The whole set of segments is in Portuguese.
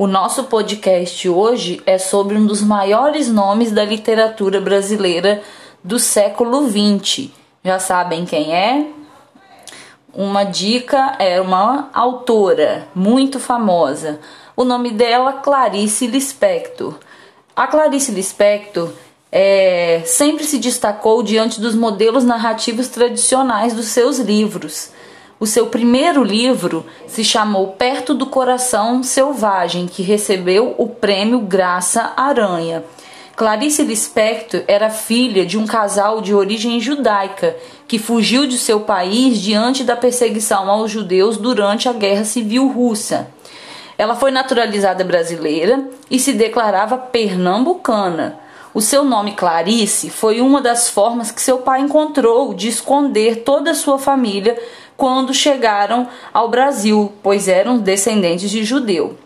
O nosso podcast hoje é sobre um dos maiores nomes da literatura brasileira do século XX. Já sabem quem é? Uma dica é uma autora muito famosa. O nome dela Clarice Lispector. A Clarice Lispector é, sempre se destacou diante dos modelos narrativos tradicionais dos seus livros. O seu primeiro livro se chamou Perto do Coração Selvagem, que recebeu o prêmio Graça Aranha. Clarice Lispector era filha de um casal de origem judaica que fugiu de seu país diante da perseguição aos judeus durante a Guerra Civil Russa. Ela foi naturalizada brasileira e se declarava pernambucana. O seu nome Clarice foi uma das formas que seu pai encontrou de esconder toda a sua família quando chegaram ao Brasil, pois eram descendentes de judeu.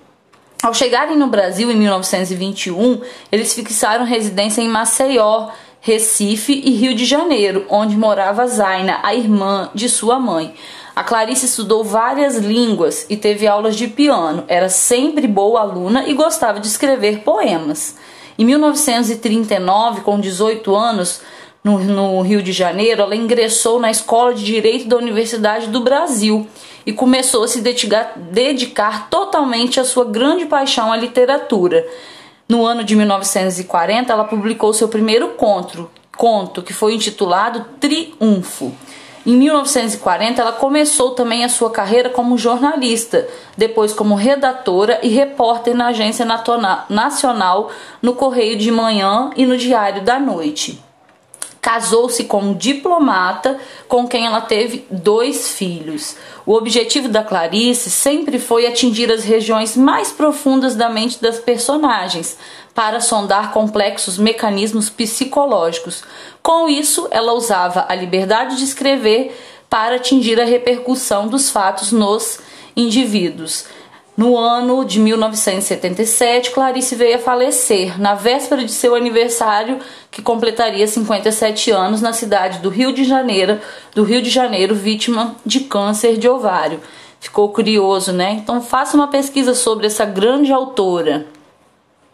Ao chegarem no Brasil em 1921, eles fixaram residência em Maceió, Recife e Rio de Janeiro, onde morava Zaina, a irmã de sua mãe. A Clarice estudou várias línguas e teve aulas de piano. Era sempre boa aluna e gostava de escrever poemas. Em 1939, com 18 anos, no, no, Rio de Janeiro, ela ingressou na Escola de Direito da Universidade do Brasil e começou a se dedicar, dedicar totalmente à sua grande paixão à literatura. No ano de 1940, ela publicou seu primeiro conto, conto que foi intitulado Triunfo. Em 1940, ela começou também a sua carreira como jornalista, depois como redatora e repórter na Agência Nacional, no Correio de Manhã e no Diário da Noite casou-se com um diplomata com quem ela teve dois filhos. O objetivo da Clarice sempre foi atingir as regiões mais profundas da mente das personagens, para sondar complexos mecanismos psicológicos. Com isso, ela usava a liberdade de escrever para atingir a repercussão dos fatos nos indivíduos. No ano de 1977, Clarice veio a falecer, na véspera de seu aniversário, que completaria 57 anos, na cidade do Rio de Janeiro, do Rio de Janeiro, vítima de câncer de ovário. Ficou curioso, né? Então faça uma pesquisa sobre essa grande autora.